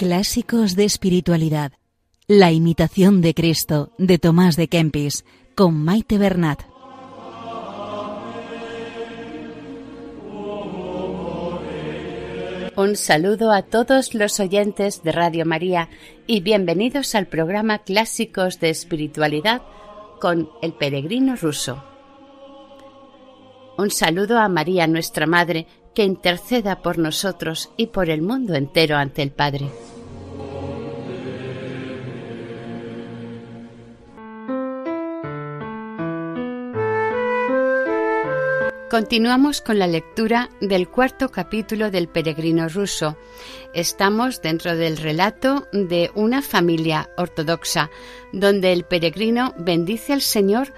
Clásicos de espiritualidad. La imitación de Cristo de Tomás de Kempis con Maite Bernat. Un saludo a todos los oyentes de Radio María y bienvenidos al programa Clásicos de Espiritualidad con el peregrino ruso. Un saludo a María, nuestra Madre, que interceda por nosotros y por el mundo entero ante el Padre. Continuamos con la lectura del cuarto capítulo del Peregrino ruso. Estamos dentro del relato de una familia ortodoxa, donde el peregrino bendice al Señor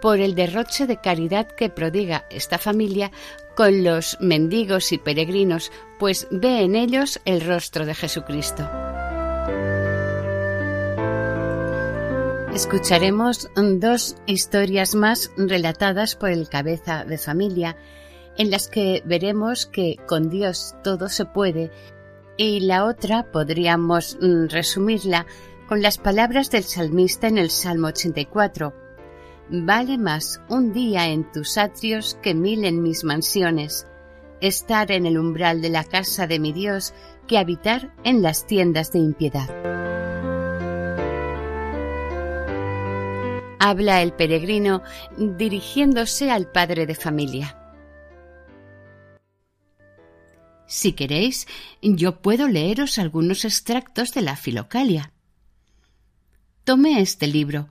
por el derroche de caridad que prodiga esta familia con los mendigos y peregrinos, pues ve en ellos el rostro de Jesucristo. Escucharemos dos historias más relatadas por el cabeza de familia, en las que veremos que con Dios todo se puede, y la otra podríamos mm, resumirla con las palabras del salmista en el Salmo 84. Vale más un día en tus atrios que mil en mis mansiones, estar en el umbral de la casa de mi Dios que habitar en las tiendas de impiedad. Habla el peregrino dirigiéndose al padre de familia. Si queréis, yo puedo leeros algunos extractos de la Filocalia. Tomé este libro,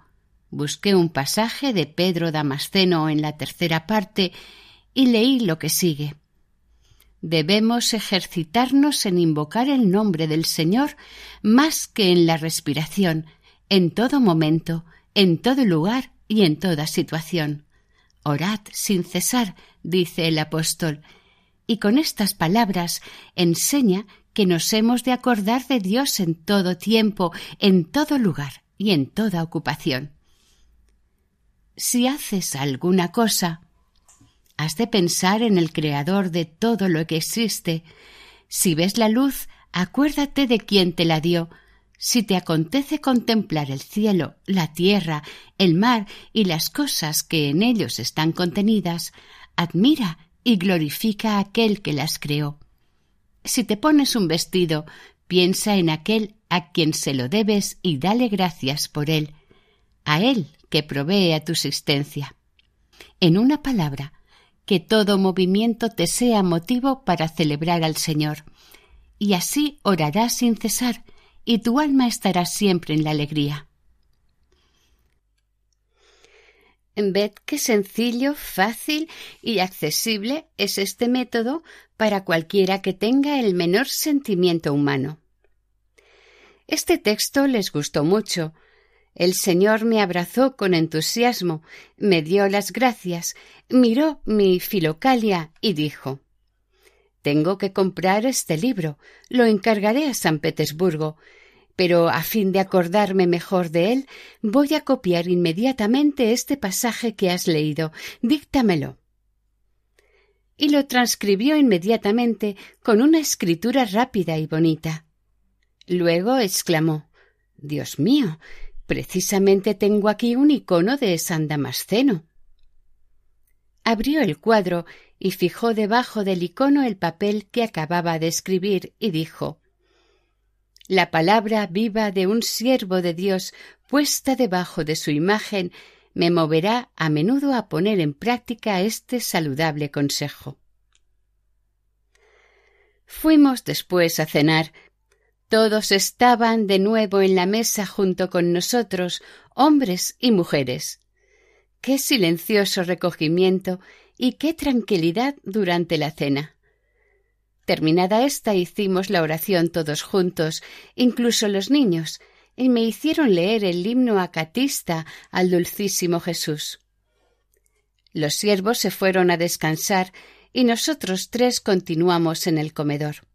busqué un pasaje de Pedro Damasceno en la tercera parte y leí lo que sigue. Debemos ejercitarnos en invocar el nombre del Señor más que en la respiración, en todo momento, en todo lugar y en toda situación. Orad sin cesar, dice el apóstol, y con estas palabras enseña que nos hemos de acordar de Dios en todo tiempo, en todo lugar y en toda ocupación. Si haces alguna cosa, has de pensar en el Creador de todo lo que existe. Si ves la luz, acuérdate de quien te la dio, si te acontece contemplar el cielo, la tierra, el mar y las cosas que en ellos están contenidas, admira y glorifica a aquel que las creó. Si te pones un vestido, piensa en aquel a quien se lo debes y dale gracias por él, a él que provee a tu existencia. En una palabra, que todo movimiento te sea motivo para celebrar al Señor, y así orarás sin cesar, y tu alma estará siempre en la alegría. Ved qué sencillo, fácil y accesible es este método para cualquiera que tenga el menor sentimiento humano. Este texto les gustó mucho. El Señor me abrazó con entusiasmo, me dio las gracias, miró mi filocalia y dijo tengo que comprar este libro. Lo encargaré a San Petersburgo. Pero a fin de acordarme mejor de él, voy a copiar inmediatamente este pasaje que has leído. Díctamelo. Y lo transcribió inmediatamente con una escritura rápida y bonita. Luego exclamó Dios mío, precisamente tengo aquí un icono de San Damasceno. Abrió el cuadro y fijó debajo del icono el papel que acababa de escribir y dijo La palabra viva de un siervo de Dios puesta debajo de su imagen me moverá a menudo a poner en práctica este saludable consejo. Fuimos después a cenar. Todos estaban de nuevo en la mesa junto con nosotros, hombres y mujeres. Qué silencioso recogimiento y qué tranquilidad durante la cena. Terminada esta hicimos la oración todos juntos, incluso los niños, y me hicieron leer el himno acatista al dulcísimo Jesús. Los siervos se fueron a descansar y nosotros tres continuamos en el comedor.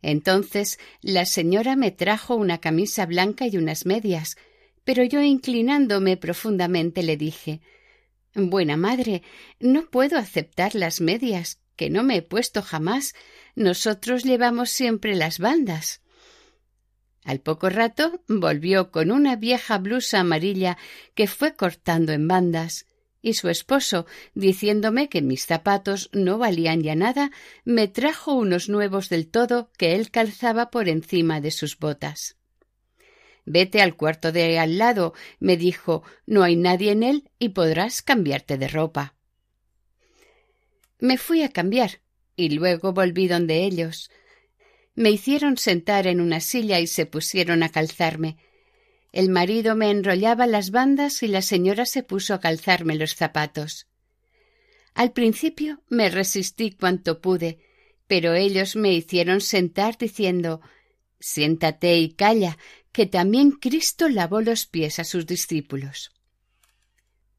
Entonces la señora me trajo una camisa blanca y unas medias, pero yo inclinándome profundamente le dije Buena madre, no puedo aceptar las medias, que no me he puesto jamás. Nosotros llevamos siempre las bandas. Al poco rato volvió con una vieja blusa amarilla que fue cortando en bandas, y su esposo, diciéndome que mis zapatos no valían ya nada, me trajo unos nuevos del todo que él calzaba por encima de sus botas. Vete al cuarto de al lado, me dijo, no hay nadie en él y podrás cambiarte de ropa. Me fui a cambiar y luego volví donde ellos. Me hicieron sentar en una silla y se pusieron a calzarme. El marido me enrollaba las bandas y la señora se puso a calzarme los zapatos. Al principio me resistí cuanto pude, pero ellos me hicieron sentar diciendo Siéntate y calla, que también Cristo lavó los pies a sus discípulos.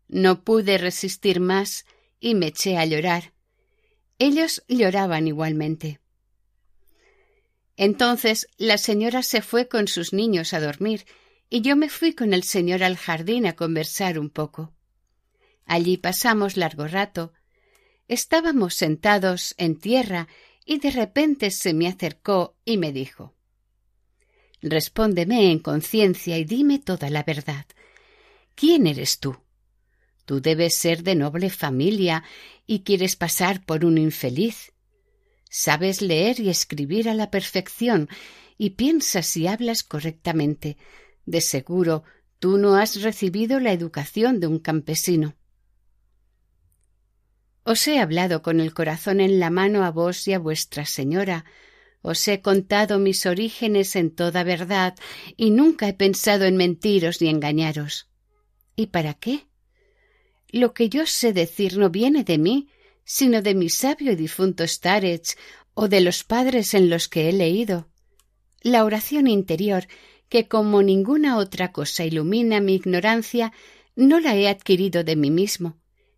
No pude resistir más y me eché a llorar. Ellos lloraban igualmente. Entonces la señora se fue con sus niños a dormir y yo me fui con el señor al jardín a conversar un poco. Allí pasamos largo rato. Estábamos sentados en tierra y de repente se me acercó y me dijo Respóndeme en conciencia y dime toda la verdad. ¿Quién eres tú? Tú debes ser de noble familia y quieres pasar por un infeliz. Sabes leer y escribir a la perfección y piensas y hablas correctamente. De seguro tú no has recibido la educación de un campesino. Os he hablado con el corazón en la mano a vos y a vuestra señora. Os he contado mis orígenes en toda verdad y nunca he pensado en mentiros ni engañaros. ¿Y para qué? Lo que yo sé decir no viene de mí, sino de mi sabio y difunto Starets o de los padres en los que he leído. La oración interior, que como ninguna otra cosa ilumina mi ignorancia, no la he adquirido de mí mismo.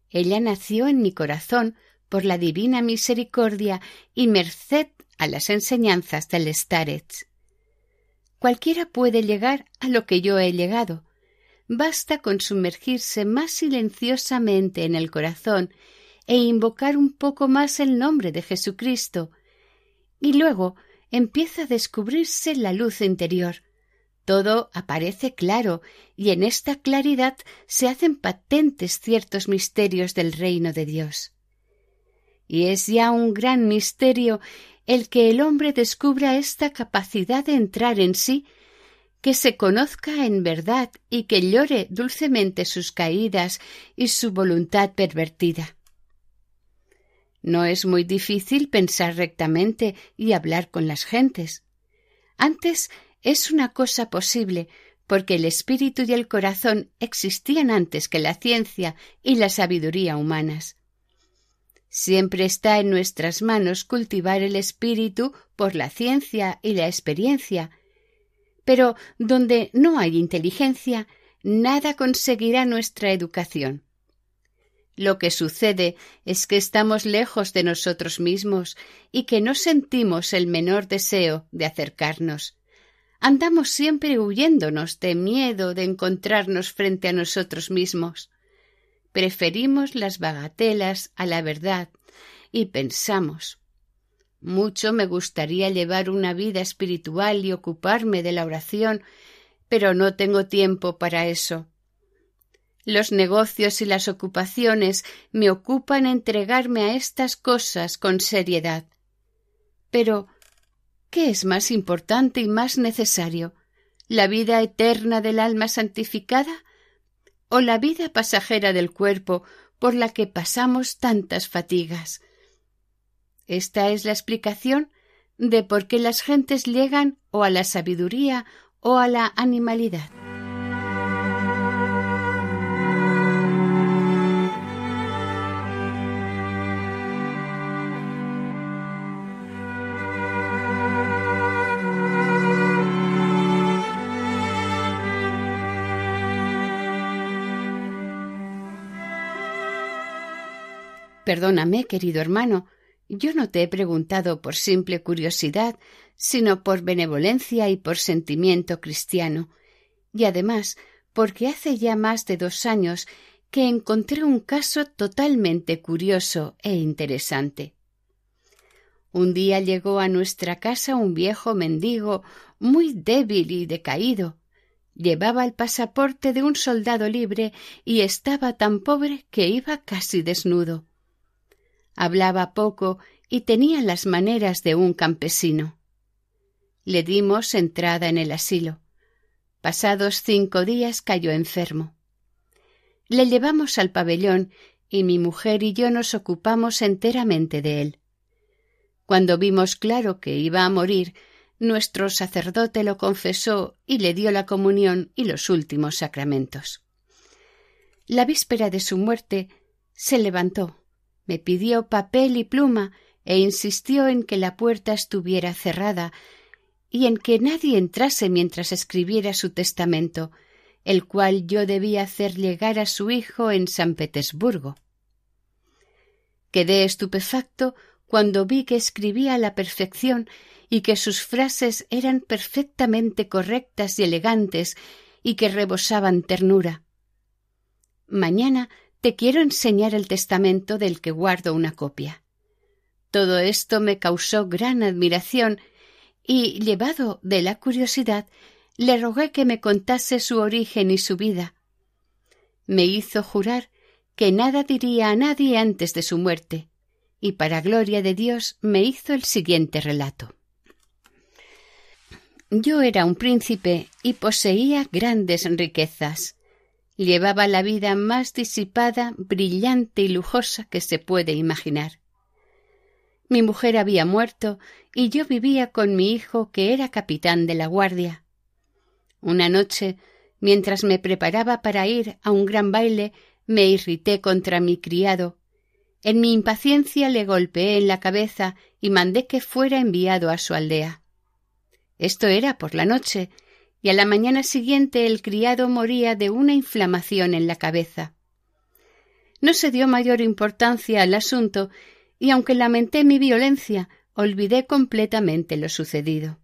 Ella nació en mi corazón por la divina misericordia y merced a las enseñanzas del Starets. Cualquiera puede llegar a lo que yo he llegado, Basta con sumergirse más silenciosamente en el corazón e invocar un poco más el nombre de Jesucristo, y luego empieza a descubrirse la luz interior. Todo aparece claro, y en esta claridad se hacen patentes ciertos misterios del reino de Dios. Y es ya un gran misterio el que el hombre descubra esta capacidad de entrar en sí que se conozca en verdad y que llore dulcemente sus caídas y su voluntad pervertida. No es muy difícil pensar rectamente y hablar con las gentes. Antes es una cosa posible, porque el espíritu y el corazón existían antes que la ciencia y la sabiduría humanas. Siempre está en nuestras manos cultivar el espíritu por la ciencia y la experiencia, pero donde no hay inteligencia, nada conseguirá nuestra educación. Lo que sucede es que estamos lejos de nosotros mismos y que no sentimos el menor deseo de acercarnos. Andamos siempre huyéndonos de miedo de encontrarnos frente a nosotros mismos. Preferimos las bagatelas a la verdad y pensamos mucho me gustaría llevar una vida espiritual y ocuparme de la oración, pero no tengo tiempo para eso. Los negocios y las ocupaciones me ocupan entregarme a estas cosas con seriedad. Pero, ¿qué es más importante y más necesario? ¿La vida eterna del alma santificada? ¿O la vida pasajera del cuerpo por la que pasamos tantas fatigas? Esta es la explicación de por qué las gentes llegan o a la sabiduría o a la animalidad. Perdóname, querido hermano, yo no te he preguntado por simple curiosidad, sino por benevolencia y por sentimiento cristiano, y además porque hace ya más de dos años que encontré un caso totalmente curioso e interesante. Un día llegó a nuestra casa un viejo mendigo muy débil y decaído. Llevaba el pasaporte de un soldado libre y estaba tan pobre que iba casi desnudo. Hablaba poco y tenía las maneras de un campesino. Le dimos entrada en el asilo. Pasados cinco días cayó enfermo. Le llevamos al pabellón y mi mujer y yo nos ocupamos enteramente de él. Cuando vimos claro que iba a morir, nuestro sacerdote lo confesó y le dio la comunión y los últimos sacramentos. La víspera de su muerte se levantó, me pidió papel y pluma e insistió en que la puerta estuviera cerrada y en que nadie entrase mientras escribiera su testamento, el cual yo debía hacer llegar a su hijo en San Petersburgo. Quedé estupefacto cuando vi que escribía a la perfección y que sus frases eran perfectamente correctas y elegantes y que rebosaban ternura. Mañana te quiero enseñar el testamento del que guardo una copia. Todo esto me causó gran admiración y, llevado de la curiosidad, le rogué que me contase su origen y su vida. Me hizo jurar que nada diría a nadie antes de su muerte, y para gloria de Dios me hizo el siguiente relato. Yo era un príncipe y poseía grandes riquezas. Llevaba la vida más disipada, brillante y lujosa que se puede imaginar. Mi mujer había muerto y yo vivía con mi hijo que era capitán de la guardia. Una noche, mientras me preparaba para ir a un gran baile, me irrité contra mi criado. En mi impaciencia le golpeé en la cabeza y mandé que fuera enviado a su aldea. Esto era por la noche, y a la mañana siguiente el criado moría de una inflamación en la cabeza. No se dio mayor importancia al asunto y aunque lamenté mi violencia, olvidé completamente lo sucedido.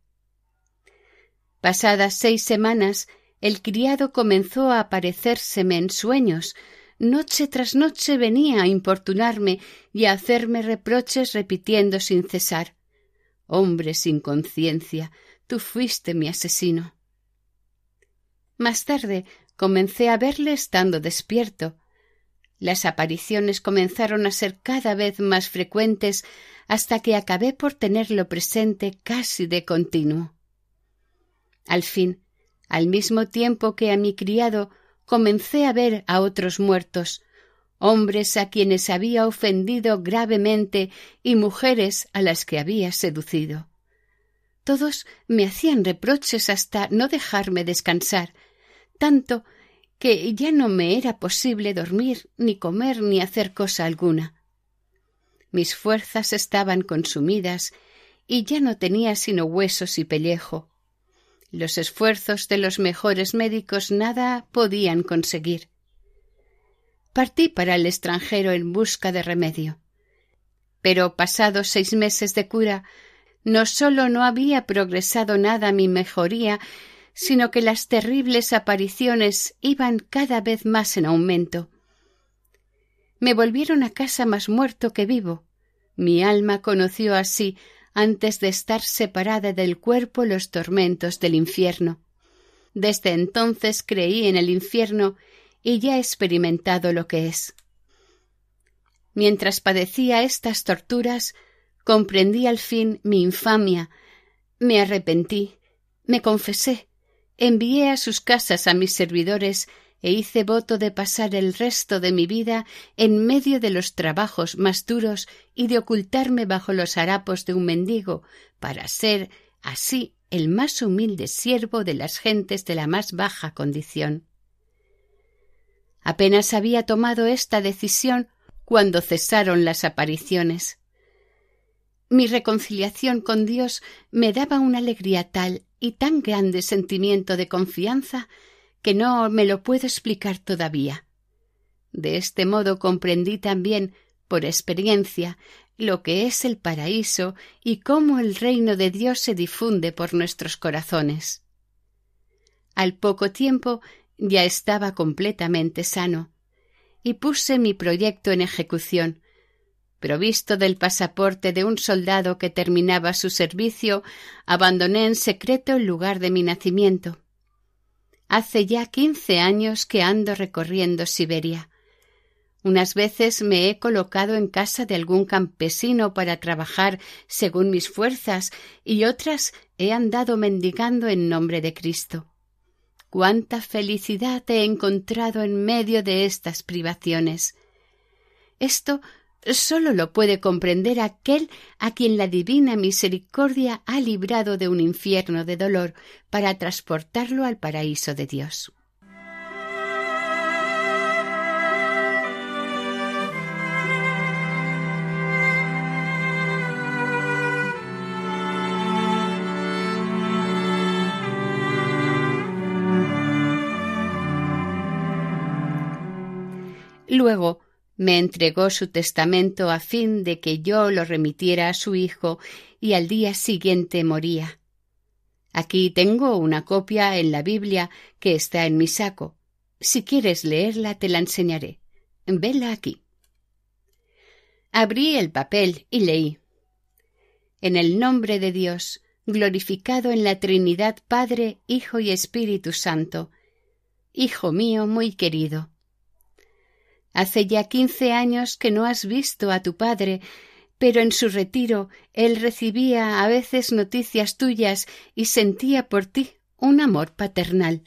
Pasadas seis semanas, el criado comenzó a aparecérseme en sueños, noche tras noche venía a importunarme y a hacerme reproches repitiendo sin cesar Hombre sin conciencia, tú fuiste mi asesino. Más tarde comencé a verle estando despierto, las apariciones comenzaron a ser cada vez más frecuentes hasta que acabé por tenerlo presente casi de continuo. Al fin, al mismo tiempo que a mi criado, comencé a ver a otros muertos, hombres a quienes había ofendido gravemente y mujeres a las que había seducido. Todos me hacían reproches hasta no dejarme descansar, tanto que ya no me era posible dormir, ni comer, ni hacer cosa alguna. Mis fuerzas estaban consumidas y ya no tenía sino huesos y pellejo. Los esfuerzos de los mejores médicos nada podían conseguir. Partí para el extranjero en busca de remedio. Pero pasados seis meses de cura, no sólo no había progresado nada mi mejoría, sino que las terribles apariciones iban cada vez más en aumento. Me volvieron a casa más muerto que vivo. Mi alma conoció así, antes de estar separada del cuerpo, los tormentos del infierno. Desde entonces creí en el infierno y ya he experimentado lo que es. Mientras padecía estas torturas, comprendí al fin mi infamia, me arrepentí, me confesé, envié a sus casas a mis servidores e hice voto de pasar el resto de mi vida en medio de los trabajos más duros y de ocultarme bajo los harapos de un mendigo para ser así el más humilde siervo de las gentes de la más baja condición. Apenas había tomado esta decisión cuando cesaron las apariciones. Mi reconciliación con Dios me daba una alegría tal y tan grande sentimiento de confianza que no me lo puedo explicar todavía. De este modo comprendí también, por experiencia, lo que es el paraíso y cómo el reino de Dios se difunde por nuestros corazones. Al poco tiempo ya estaba completamente sano, y puse mi proyecto en ejecución, Provisto del pasaporte de un soldado que terminaba su servicio, abandoné en secreto el lugar de mi nacimiento. Hace ya quince años que ando recorriendo Siberia. Unas veces me he colocado en casa de algún campesino para trabajar según mis fuerzas y otras he andado mendigando en nombre de Cristo. Cuánta felicidad he encontrado en medio de estas privaciones. Esto sólo lo puede comprender aquel a quien la divina misericordia ha librado de un infierno de dolor para transportarlo al paraíso de Dios. Luego me entregó su testamento a fin de que yo lo remitiera a su hijo y al día siguiente moría. Aquí tengo una copia en la Biblia que está en mi saco. Si quieres leerla te la enseñaré. Vela aquí. Abrí el papel y leí. En el nombre de Dios, glorificado en la Trinidad Padre, Hijo y Espíritu Santo. Hijo mío muy querido Hace ya quince años que no has visto a tu padre, pero en su retiro él recibía a veces noticias tuyas y sentía por ti un amor paternal.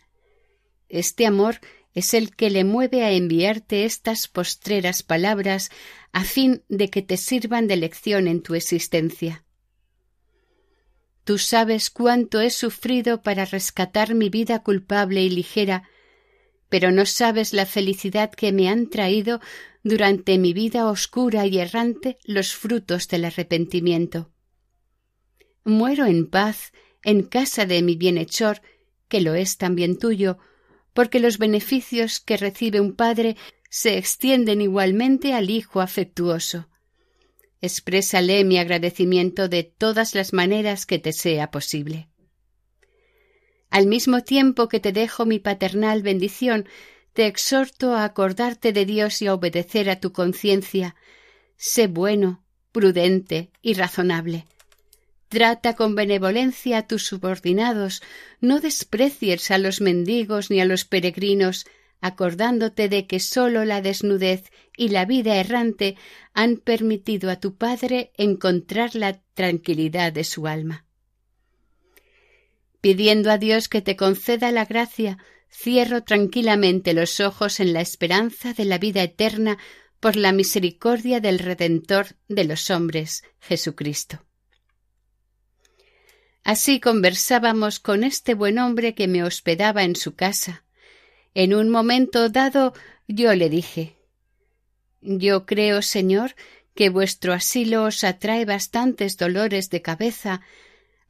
Este amor es el que le mueve a enviarte estas postreras palabras a fin de que te sirvan de lección en tu existencia. Tú sabes cuánto he sufrido para rescatar mi vida culpable y ligera pero no sabes la felicidad que me han traído durante mi vida oscura y errante los frutos del arrepentimiento. Muero en paz en casa de mi bienhechor, que lo es también tuyo, porque los beneficios que recibe un padre se extienden igualmente al hijo afectuoso. Exprésale mi agradecimiento de todas las maneras que te sea posible. Al mismo tiempo que te dejo mi paternal bendición, te exhorto a acordarte de Dios y a obedecer a tu conciencia. Sé bueno, prudente y razonable. Trata con benevolencia a tus subordinados, no desprecies a los mendigos ni a los peregrinos, acordándote de que sólo la desnudez y la vida errante han permitido a tu Padre encontrar la tranquilidad de su alma. Pidiendo a Dios que te conceda la gracia, cierro tranquilamente los ojos en la esperanza de la vida eterna por la misericordia del Redentor de los hombres, Jesucristo. Así conversábamos con este buen hombre que me hospedaba en su casa. En un momento dado yo le dije Yo creo, Señor, que vuestro asilo os atrae bastantes dolores de cabeza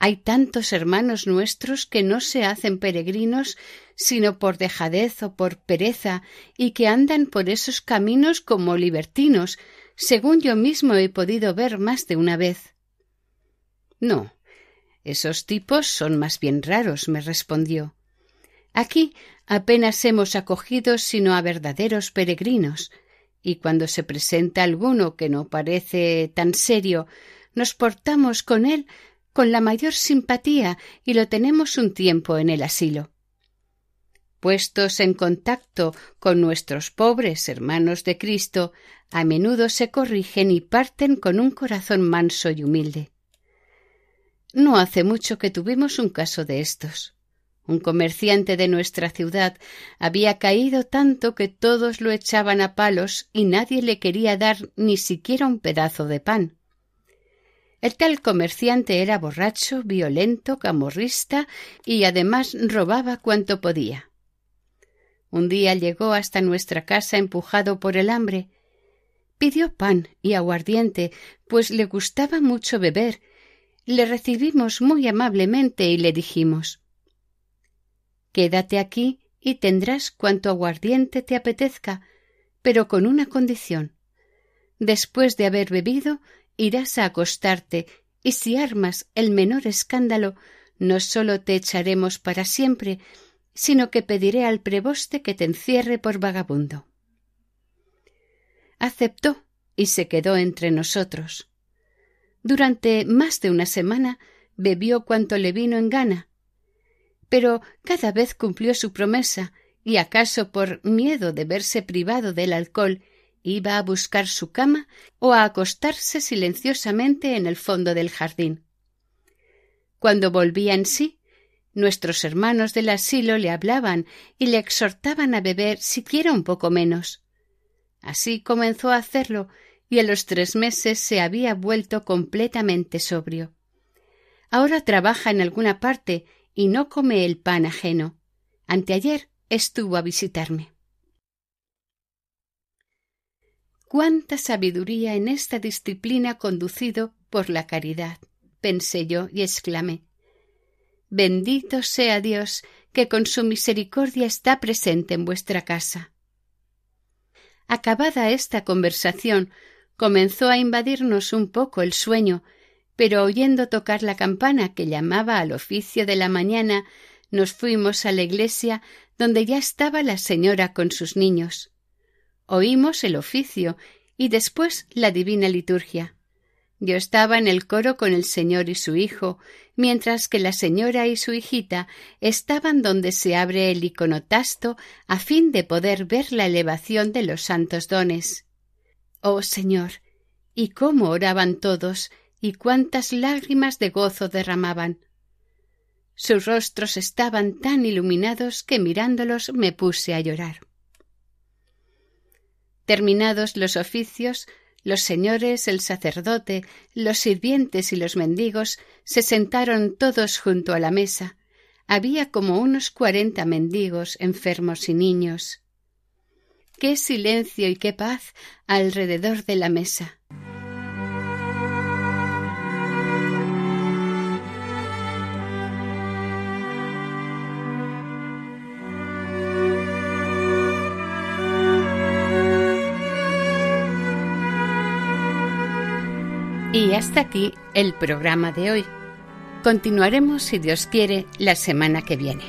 hay tantos hermanos nuestros que no se hacen peregrinos sino por dejadez o por pereza y que andan por esos caminos como libertinos, según yo mismo he podido ver más de una vez. No, esos tipos son más bien raros, me respondió. Aquí apenas hemos acogido sino a verdaderos peregrinos, y cuando se presenta alguno que no parece tan serio, nos portamos con él con la mayor simpatía y lo tenemos un tiempo en el asilo. Puestos en contacto con nuestros pobres hermanos de Cristo, a menudo se corrigen y parten con un corazón manso y humilde. No hace mucho que tuvimos un caso de estos. Un comerciante de nuestra ciudad había caído tanto que todos lo echaban a palos y nadie le quería dar ni siquiera un pedazo de pan. El tal comerciante era borracho, violento, camorrista y además robaba cuanto podía. Un día llegó hasta nuestra casa empujado por el hambre. Pidió pan y aguardiente, pues le gustaba mucho beber. Le recibimos muy amablemente y le dijimos Quédate aquí y tendrás cuanto aguardiente te apetezca, pero con una condición. Después de haber bebido, irás a acostarte, y si armas el menor escándalo, no sólo te echaremos para siempre, sino que pediré al preboste que te encierre por vagabundo. Aceptó y se quedó entre nosotros. Durante más de una semana bebió cuanto le vino en gana, pero cada vez cumplió su promesa y acaso por miedo de verse privado del alcohol iba a buscar su cama o a acostarse silenciosamente en el fondo del jardín. Cuando volvía en sí, nuestros hermanos del asilo le hablaban y le exhortaban a beber siquiera un poco menos. Así comenzó a hacerlo y a los tres meses se había vuelto completamente sobrio. Ahora trabaja en alguna parte y no come el pan ajeno. Anteayer estuvo a visitarme. Cuánta sabiduría en esta disciplina conducido por la caridad, pensé yo y exclamé. Bendito sea Dios que con su misericordia está presente en vuestra casa. Acabada esta conversación, comenzó a invadirnos un poco el sueño, pero oyendo tocar la campana que llamaba al oficio de la mañana, nos fuimos a la iglesia donde ya estaba la señora con sus niños. Oímos el oficio y después la divina liturgia. Yo estaba en el coro con el señor y su hijo, mientras que la señora y su hijita estaban donde se abre el iconotasto a fin de poder ver la elevación de los santos dones. Oh Señor, y cómo oraban todos, y cuántas lágrimas de gozo derramaban. Sus rostros estaban tan iluminados que mirándolos me puse a llorar. Terminados los oficios, los señores, el sacerdote, los sirvientes y los mendigos se sentaron todos junto a la mesa. Había como unos cuarenta mendigos, enfermos y niños. Qué silencio y qué paz alrededor de la mesa. Hasta aquí el programa de hoy. Continuaremos, si Dios quiere, la semana que viene.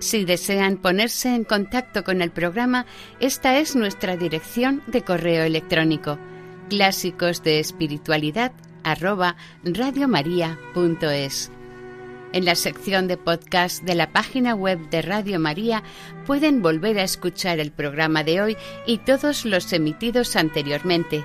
Si desean ponerse en contacto con el programa, esta es nuestra dirección de correo electrónico clásicos de espiritualidad En la sección de podcast de la página web de Radio María pueden volver a escuchar el programa de hoy y todos los emitidos anteriormente